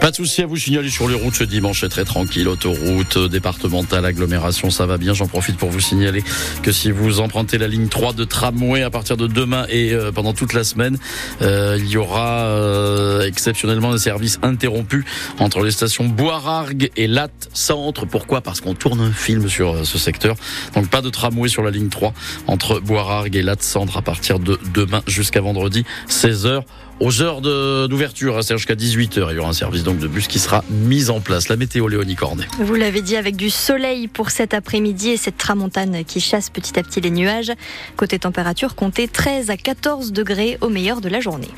Pas de souci à vous signaler sur les routes ce dimanche, c'est très tranquille. Autoroute, départementale, agglomération, ça va bien. J'en profite pour vous signaler que si vous empruntez la ligne 3 de tramway à partir de demain et euh, pendant toute la semaine, euh, il y aura euh, exceptionnellement un service interrompu entre les stations Boirargues et Latte Centre. Pourquoi? Parce qu'on tourne un film sur euh, ce secteur. Donc pas de tramway sur la ligne 3 entre Boirargues et Latte Centre à partir de demain jusqu'à vendredi 16h aux heures d'ouverture, hein, c'est jusqu'à 18h. Il y aura un service donc de bus qui sera mis en place. La météo Léonie Cornet. Vous l'avez dit, avec du soleil pour cet après-midi et cette tramontane qui chasse petit à petit les nuages. Côté température, comptez 13 à 14 degrés au meilleur de la journée.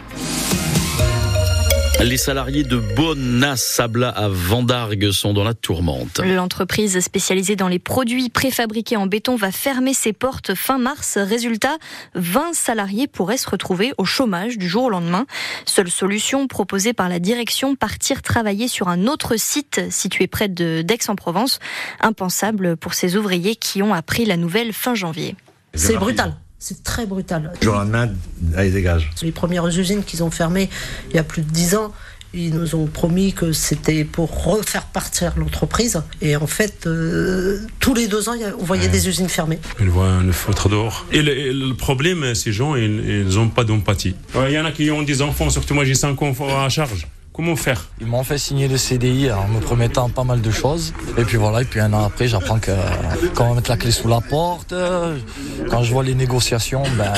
Les salariés de Bonas Sabla à Vendargue sont dans la tourmente. L'entreprise spécialisée dans les produits préfabriqués en béton va fermer ses portes fin mars. Résultat, 20 salariés pourraient se retrouver au chômage du jour au lendemain. Seule solution proposée par la direction, partir travailler sur un autre site situé près de d'Aix-en-Provence. Impensable pour ces ouvriers qui ont appris la nouvelle fin janvier. C'est brutal. C'est très brutal. Le jour lendemain, allez, dégage. Les premières usines qu'ils ont fermées il y a plus de 10 ans, ils nous ont promis que c'était pour refaire partir l'entreprise. Et en fait, euh, tous les deux ans, on voyait des usines fermées. Ils voient le feutre dehors. Et le, et le problème, ces gens, ils n'ont pas d'empathie. Ouais, Il y en a qui ont des enfants, surtout moi j'ai 5 enfants à charge. Comment faire? Ils m'ont fait signer le CDI en me promettant pas mal de choses. Et puis voilà, et puis un an après, j'apprends que quand on va mettre la clé sous la porte, quand je vois les négociations, ben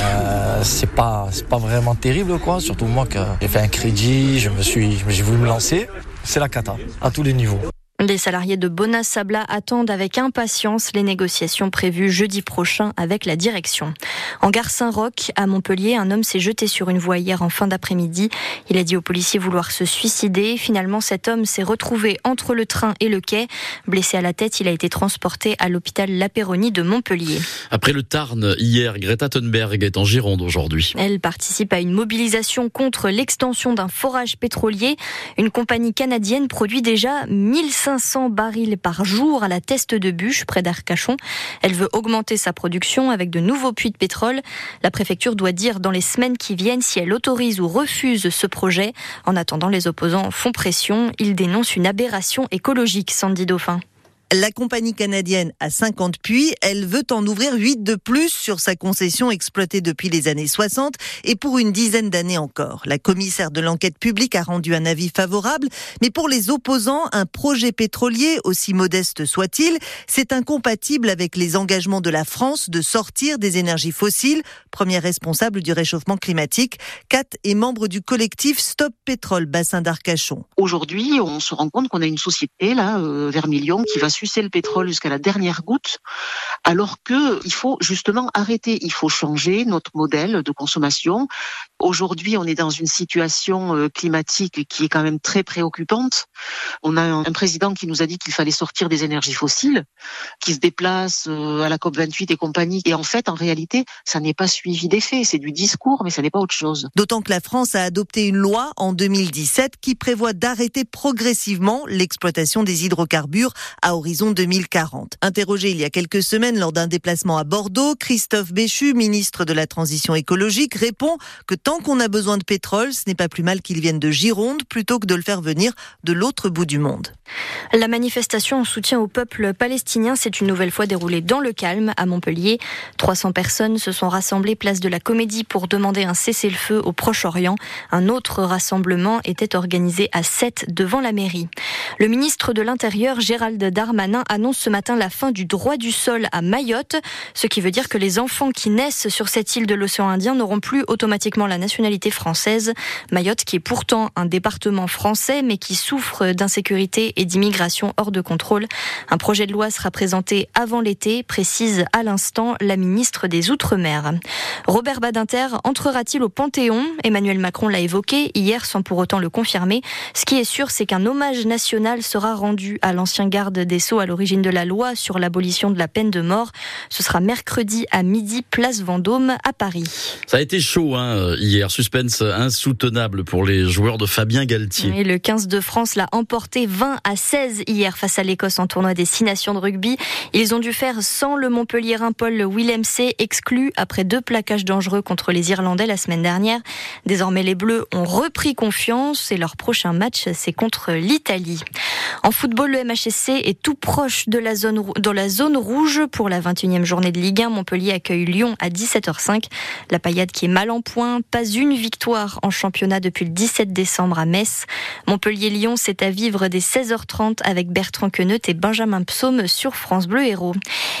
c'est pas c'est pas vraiment terrible quoi. Surtout moi que j'ai fait un crédit, je me suis j'ai voulu me lancer. C'est la cata à tous les niveaux. Les salariés de Bonas Sabla attendent avec impatience les négociations prévues jeudi prochain avec la direction. En gare Saint-Roch, à Montpellier, un homme s'est jeté sur une voie hier en fin d'après-midi. Il a dit aux policiers vouloir se suicider. Finalement, cet homme s'est retrouvé entre le train et le quai. Blessé à la tête, il a été transporté à l'hôpital La Péronie de Montpellier. Après le Tarn, hier, Greta Thunberg est en Gironde aujourd'hui. Elle participe à une mobilisation contre l'extension d'un forage pétrolier. Une compagnie canadienne produit déjà 1500 barils par jour à la Teste de Bûche, près d'Arcachon. Elle veut augmenter sa production avec de nouveaux puits de pétrole. La préfecture doit dire dans les semaines qui viennent si elle autorise ou refuse ce projet. En attendant, les opposants font pression. Ils dénoncent une aberration écologique, Sandy Dauphin. La compagnie canadienne a 50 puits, elle veut en ouvrir 8 de plus sur sa concession exploitée depuis les années 60 et pour une dizaine d'années encore. La commissaire de l'enquête publique a rendu un avis favorable, mais pour les opposants, un projet pétrolier, aussi modeste soit-il, c'est incompatible avec les engagements de la France de sortir des énergies fossiles, première responsable du réchauffement climatique. Kat est membre du collectif Stop Pétrole Bassin d'Arcachon. Aujourd'hui, on se rend compte qu'on a une société là, euh, qui va sucer le pétrole jusqu'à la dernière goutte, alors que il faut justement arrêter. Il faut changer notre modèle de consommation. Aujourd'hui, on est dans une situation euh, climatique qui est quand même très préoccupante. On a un, président qui nous a dit qu'il fallait sortir des énergies fossiles, qui se déplace euh, à la COP 28 et compagnie. Et en fait, en réalité, ça n'est pas suivi d'effet. C'est du discours, mais ça n'est pas autre chose. D'autant que la France a adopté une loi en 2017 qui prévoit d'arrêter progressivement l'exploitation des hydrocarbures à horizon 2040. Interrogé il y a quelques semaines lors d'un déplacement à Bordeaux, Christophe Béchu, ministre de la Transition écologique, répond que tant qu'on a besoin de pétrole, ce n'est pas plus mal qu'il vienne de Gironde plutôt que de le faire venir de l'autre bout du monde. La manifestation en soutien au peuple palestinien s'est une nouvelle fois déroulée dans le calme à Montpellier. 300 personnes se sont rassemblées place de la Comédie pour demander un cessez-le-feu au Proche-Orient. Un autre rassemblement était organisé à 7 devant la mairie. Le ministre de l'Intérieur, Gérald Darmanin, annonce ce matin la fin du droit du sol à Mayotte, ce qui veut dire que les enfants qui naissent sur cette île de l'océan Indien n'auront plus automatiquement la nationalité française. Mayotte qui est pourtant un département français mais qui souffre d'insécurité et d'immigration hors de contrôle. Un projet de loi sera présenté avant l'été, précise à l'instant la ministre des Outre-mer. Robert Badinter entrera-t-il au Panthéon? Emmanuel Macron l'a évoqué hier sans pour autant le confirmer. Ce qui est sûr, c'est qu'un hommage national sera rendu à l'ancien garde des Sceaux à l'origine de la loi sur l'abolition de la peine de mort. Ce sera mercredi à midi, place Vendôme, à Paris. Ça a été chaud hein, hier, suspense insoutenable pour les joueurs de Fabien Galtier. Et le 15 de France l'a emporté 20 à 16 hier face à l'Écosse en tournoi des Six Nations de rugby. Ils ont dû faire sans le Montpellierin Paul Willemc, exclu après deux plaquages dangereux contre les Irlandais la semaine dernière. Désormais, les Bleus ont repris confiance et leur prochain match, c'est contre l'Italie. En football, le MHSC est tout proche de la zone, dans la zone rouge pour la 21e journée de Ligue 1. Montpellier accueille Lyon à 17h05. La paillade qui est mal en point, pas une victoire en championnat depuis le 17 décembre à Metz. Montpellier-Lyon, c'est à vivre dès 16h30 avec Bertrand Queneut et Benjamin Psaume sur France Bleu Héros.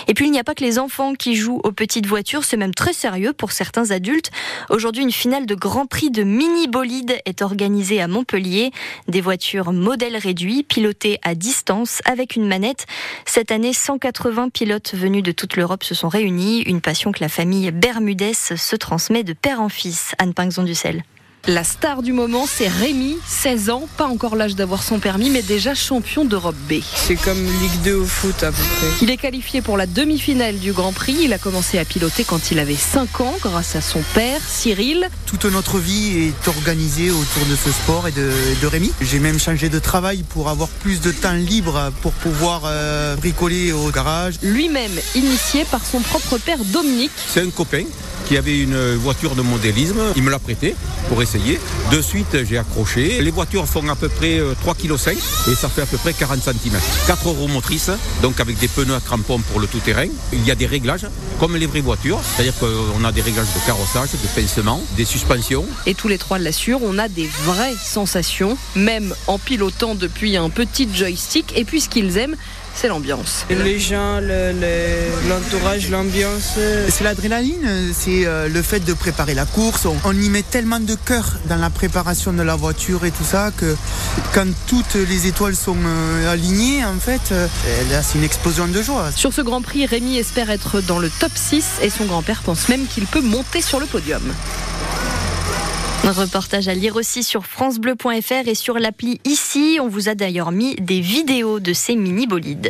Et puis il n'y a pas que les enfants qui jouent aux petites voitures, c'est même très sérieux pour certains adultes. Aujourd'hui, une finale de Grand Prix de mini bolide est organisée à Montpellier. Des voitures modèle réduit, pilotées à distance avec une manette. Cette année, 180 pilotes de toute l'Europe se sont réunis. Une passion que la famille Bermudez se transmet de père en fils. Anne Pinxon du Sel. La star du moment, c'est Rémi, 16 ans, pas encore l'âge d'avoir son permis, mais déjà champion d'Europe B. C'est comme Ligue 2 au foot à peu près. Il est qualifié pour la demi-finale du Grand Prix. Il a commencé à piloter quand il avait 5 ans grâce à son père, Cyril. Toute notre vie est organisée autour de ce sport et de, de Rémi. J'ai même changé de travail pour avoir plus de temps libre pour pouvoir euh, bricoler au garage. Lui-même initié par son propre père Dominique. C'est un copain qui avait une voiture de modélisme. Il me l'a prêté pour essayer. De suite, j'ai accroché. Les voitures font à peu près 3,5 kg et ça fait à peu près 40 cm. 4 roues motrices, donc avec des pneus à crampons pour le tout-terrain. Il y a des réglages, comme les vraies voitures. C'est-à-dire qu'on a des réglages de carrossage, de pincement, des suspensions. Et tous les trois l'assurent, on a des vraies sensations, même en pilotant depuis un petit joystick. Et puis ce qu'ils aiment, c'est l'ambiance. Les gens, l'entourage, l'ambiance. C'est l'adrénaline, c'est le fait de préparer la course. On, y met tellement de cœur dans la préparation de la voiture et tout ça que quand toutes les étoiles sont alignées, en fait, là c'est une explosion de joie. Sur ce Grand Prix, Rémi espère être dans le top 6 et son grand-père pense même qu'il peut monter sur le podium. Un reportage à lire aussi sur francebleu.fr et sur l'appli ici. On vous a d'ailleurs mis des vidéos de ces mini bolides.